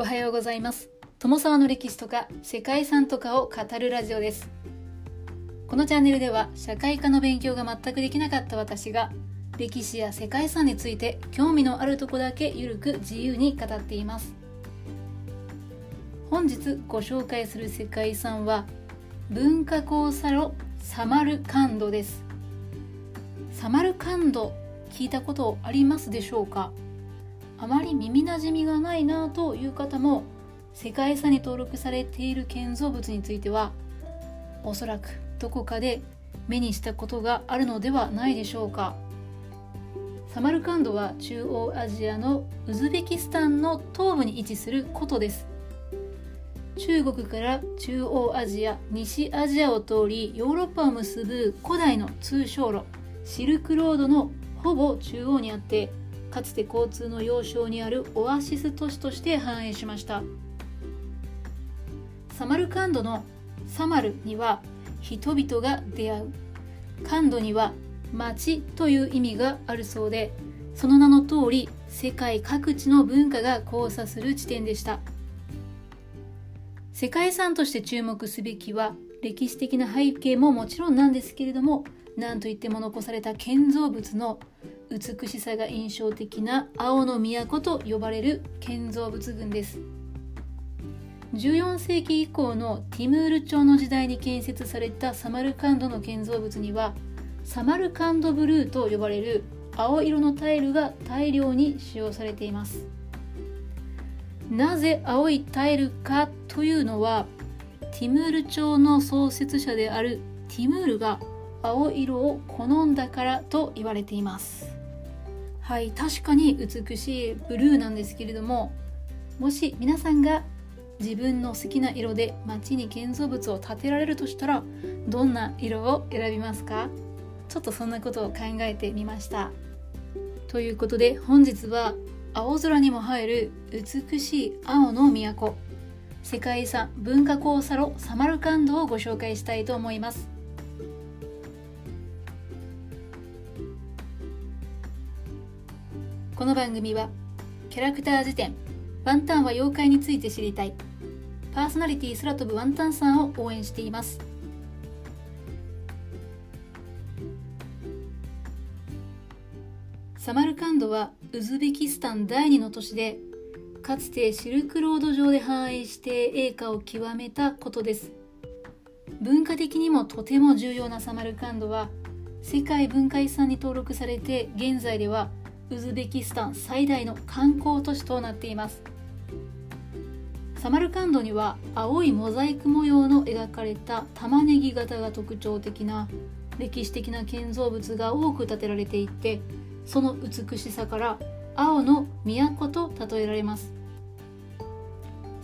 おはようございます。友沢の歴史とか世界遺産とかを語るラジオです。このチャンネルでは社会科の勉強が全くできなかった私が歴史や世界遺産について興味のあるとこだけゆるく自由に語っています。本日ご紹介する世界遺産は文化交差路サマルカンドです。サマルカンド聞いたことありますでしょうか？あまり耳なじみがないなという方も世界遺産に登録されている建造物についてはおそらくどこかで目にしたことがあるのではないでしょうか。サマルカンドは中央アジアのウズベキスタンの東部に位置する古都です。中国から中央アジア西アジアを通りヨーロッパを結ぶ古代の通商路シルクロードのほぼ中央にあってかつて交通の要衝にあるオアシス都市として繁栄しました。サマルカンドのサマルには人々が出会う。カンドには町という意味があるそうでその名の通り世界各地の文化が交差する地点でした。世界遺産として注目すべきは歴史的な背景ももちろんなんですけれども何といっても残された建造物の美しさが印象的な青の都と呼ばれる建造物群です。14世紀以降のティムール朝の時代に建設されたサマルカンドの建造物にはサマルカンドブルーと呼ばれる青色のタイルが大量に使用されています。なぜ青いタイルかというのはティムール朝の創設者であるティムールが青色を好んだからと言われています。はい確かに美しいブルーなんですけれどももし皆さんが自分の好きな色で街に建造物を建てられるとしたらどんな色を選びますか？ちょっとそんなことを考えてみました。ということで本日は青空にも映える美しい青の都。世界遺産文化交差路サマルカンドをご紹介したいと思います。この番組はキャラクター辞典ワンタンは妖怪について知りたいパーソナリティ空飛ぶワンタンさんを応援しています。サマルカンドはウズベキスタン第二の都市でかつてシルクロード上で繁栄して栄華を極めたことです。文化的にもとても重要なサマルカンドは世界文化遺産に登録されて現在ではウズベキスタン最大の観光都市となっています。サマルカンドには青いモザイク模様の描かれた玉ねぎ型が特徴的な歴史的な建造物が多く建てられていてその美しさから青の都と例えられます。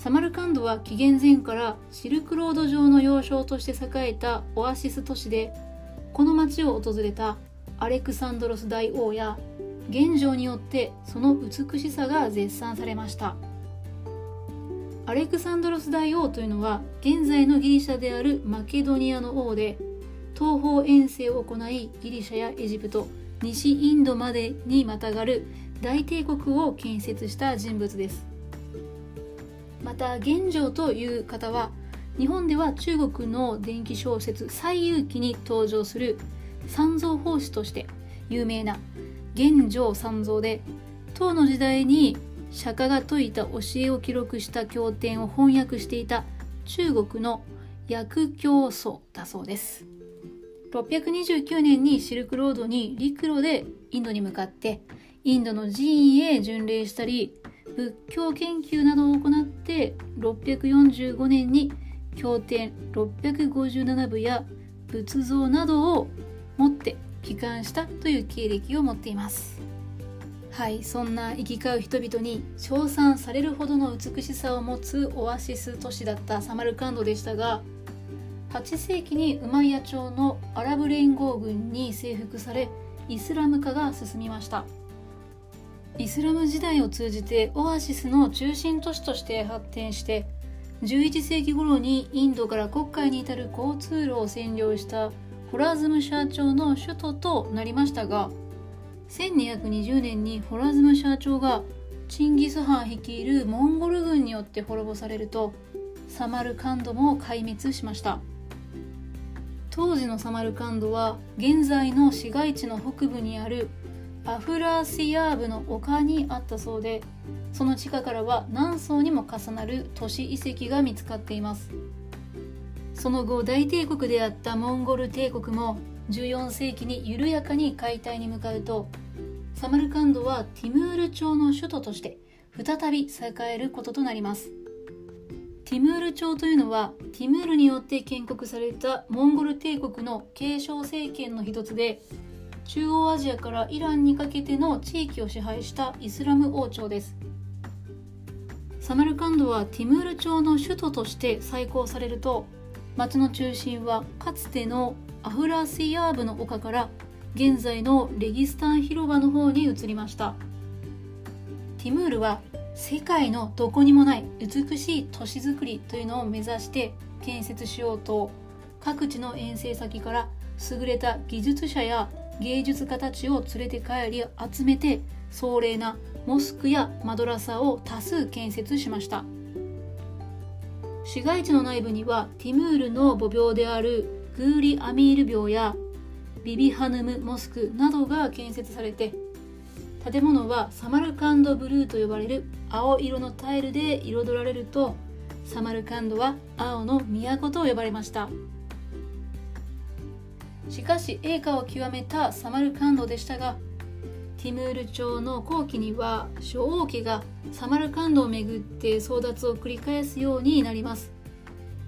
サマルカンドは紀元前からシルクロード上の要衝として栄えたオアシス都市でこの町を訪れたアレクサンドロス大王や現状によってその美しさが絶賛されました。アレクサンドロス大王というのは現在のギリシャであるマケドニアの王で東方遠征を行いギリシャやエジプト西インドまでにまたがる大帝国を建設した人物です。また現状という方は日本では中国の電気小説「西遊記」に登場する三蔵法師として有名な玄奘三蔵で唐の時代に釈迦が説いた教えを記録した経典を翻訳していた中国の薬教祖だそうです。629年にシルクロードに陸路でインドに向かってインドの寺院へ巡礼したり仏教研究などを行って645年に経典657部や仏像などを持って帰還したという経歴を持っています。はいそんな行き交う人々に称賛されるほどの美しさを持つオアシス都市だったサマルカンドでしたが8世紀にウマイヤ朝のアラブ連合軍に征服されイスラム化が進みました。イスラム時代を通じてオアシスの中心都市として発展して11世紀頃にインドから黒海に至る交通路を占領したホラズムシャー朝の首都となりましたが1220年にホラズムシャー朝がチンギス・ハン率いるモンゴル軍によって滅ぼされるとサマルカンドも壊滅しました。当時のサマルカンドは現在の市街地の北部にあるアフラーシヤーブの丘にあったそうでその地下からは何層にも重なる都市遺跡が見つかっています。その後大帝国であったモンゴル帝国も14世紀に緩やかに解体に向かうとサマルカンドはティムール朝の首都として再び栄えることとなります。ティムール朝というのはティムールによって建国されたモンゴル帝国の継承政権の一つで中央アジアからイランにかけての地域を支配したイスラム王朝です。サマルカンドはティムール朝の首都として再興されると町の中心はかつてのアフラシヤーブの丘から現在のレギスタン広場の方に移りました。ティムールは世界のどこにもない美しい都市づくりというのを目指して建設しようと各地の遠征先から優れた技術者や芸術家たちを連れて帰り集めて壮麗なモスクやマドラサを多数建設しました。市街地の内部にはティムールの母廟であるグーリ・アミール廟やビビハヌムモスクなどが建設されて建物はサマルカンドブルーと呼ばれる青色のタイルで彩られるとサマルカンドは青の都と呼ばれました。しかし栄華を極めたサマルカンドでしたがティムール朝の後期には諸王家がサマルカンドをめぐって争奪を繰り返すようになります。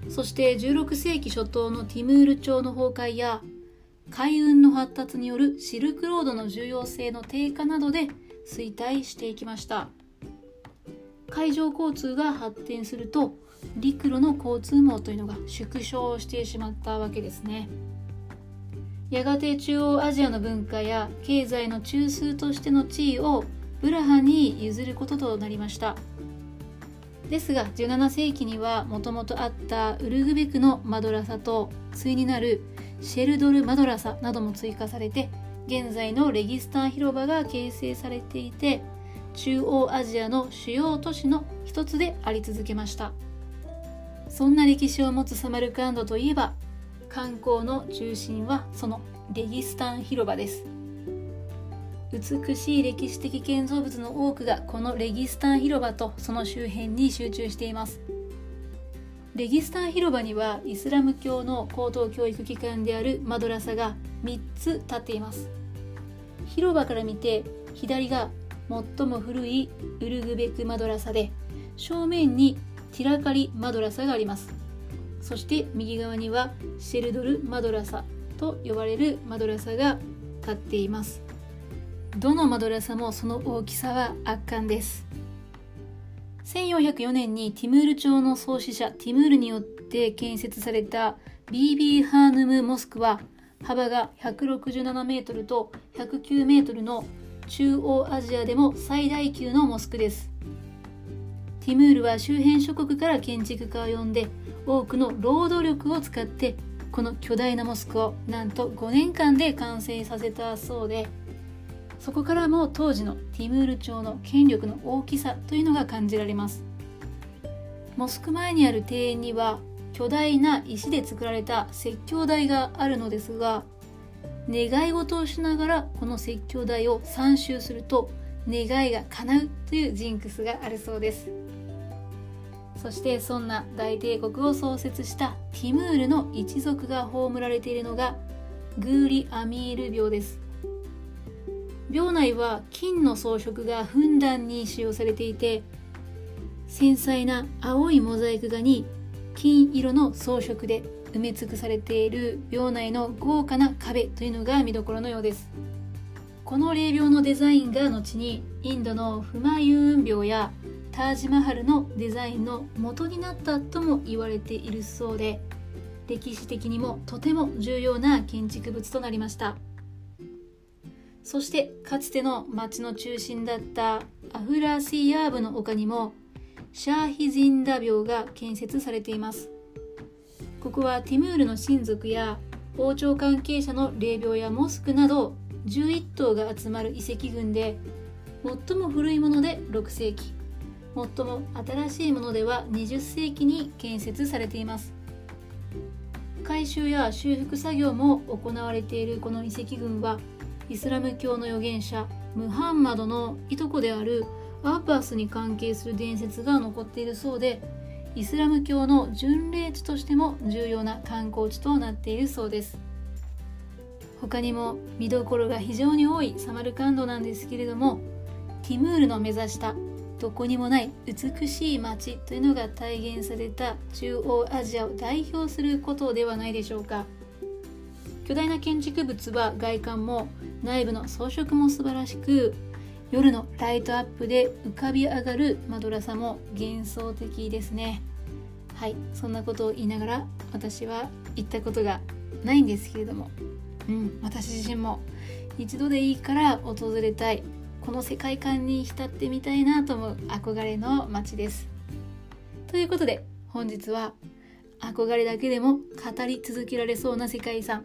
そして16世紀初頭のティムール朝の崩壊や海運の発達によるシルクロードの重要性の低下などで衰退していきました。海上交通が発展すると陸路の交通網というのが縮小してしまったわけですね。やがて中央アジアの文化や経済の中枢としての地位をブラハに譲ることとなりました。ですが17世紀にはもともとあったウルグベクのマドラサと対になるシェルドル・マドラサなども追加されて現在のレギスタン広場が形成されていて中央アジアの主要都市の一つであり続けました。そんな歴史を持つサマルカンドといえば観光の中心はそのレギスタン広場です。美しい歴史的建造物の多くがこのレギスタン広場とその周辺に集中しています。レギスタン広場にはイスラム教の高等教育機関であるマドラサが3つ立っています。広場から見て左が最も古いウルグベクマドラサで正面にティラカリマドラサがあります。そして右側にはシェルドルマドラサと呼ばれるマドラサが立っていますどのマドラサもその大きさは圧巻です1404年にティムール朝の創始者ティムールによって建設されたビービーハーヌムモスクは幅が167メートルと109メートルの中央アジアでも最大級のモスクです。ティムールは周辺諸国から建築家を呼んで多くの労働力を使ってこの巨大なモスクをなんと5年間で完成させたそうでそこからも当時のティムール朝の権力の大きさというのが感じられます。モスク前にある庭園には巨大な石で作られた説教台があるのですが願い事をしながらこの説教台を3周すると願いが叶うというジンクスがあるそうです。そしてそんな大帝国を創設したティムールの一族が葬られているのがグーリ・アミール廟です。廟内は金の装飾がふんだんに使用されていて繊細な青いモザイク画に金色の装飾で埋め尽くされている廟内の豪華な壁というのが見どころのようです。この霊廟のデザインが後にインドのフマユーン廟やタージマハルのデザインの元になったとも言われているそうで歴史的にもとても重要な建築物となりました。そしてかつての町の中心だったアフラーシーヤーブの丘にもシャーヒジンダ廟が建設されています。ここはティムールの親族や王朝関係者の霊廟やモスクなど11棟が集まる遺跡群で最も古いもので6世紀。最も新しいものでは20世紀に建設されています。改修や修復作業も行われているこの遺跡群はイスラム教の預言者ムハンマドのいとこであるアッバスに関係する伝説が残っているそうでイスラム教の巡礼地としても重要な観光地となっているそうです。他にも見どころが非常に多いサマルカンドなんですけれどもティムールの目指したどこにもない美しい街というのが体現された中央アジアを代表することではないでしょうか。巨大な建築物は外観も内部の装飾も素晴らしく夜のライトアップで浮かび上がるマドラサも幻想的ですね。はいそんなことを言いながら私は行ったことがないんですけれども。うん私自身も一度でいいから訪れたい。この世界観に浸ってみたいなと思う憧れの街です。ということで本日は憧れだけでも語り続けられそうな世界遺産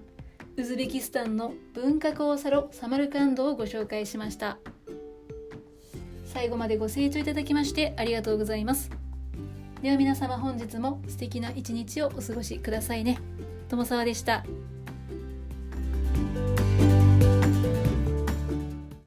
ウズベキスタンの文化交差路サマルカンドをご紹介しました。最後までご清聴いただきましてありがとうございます。では皆様本日も素敵な一日をお過ごしくださいね。友沢でした。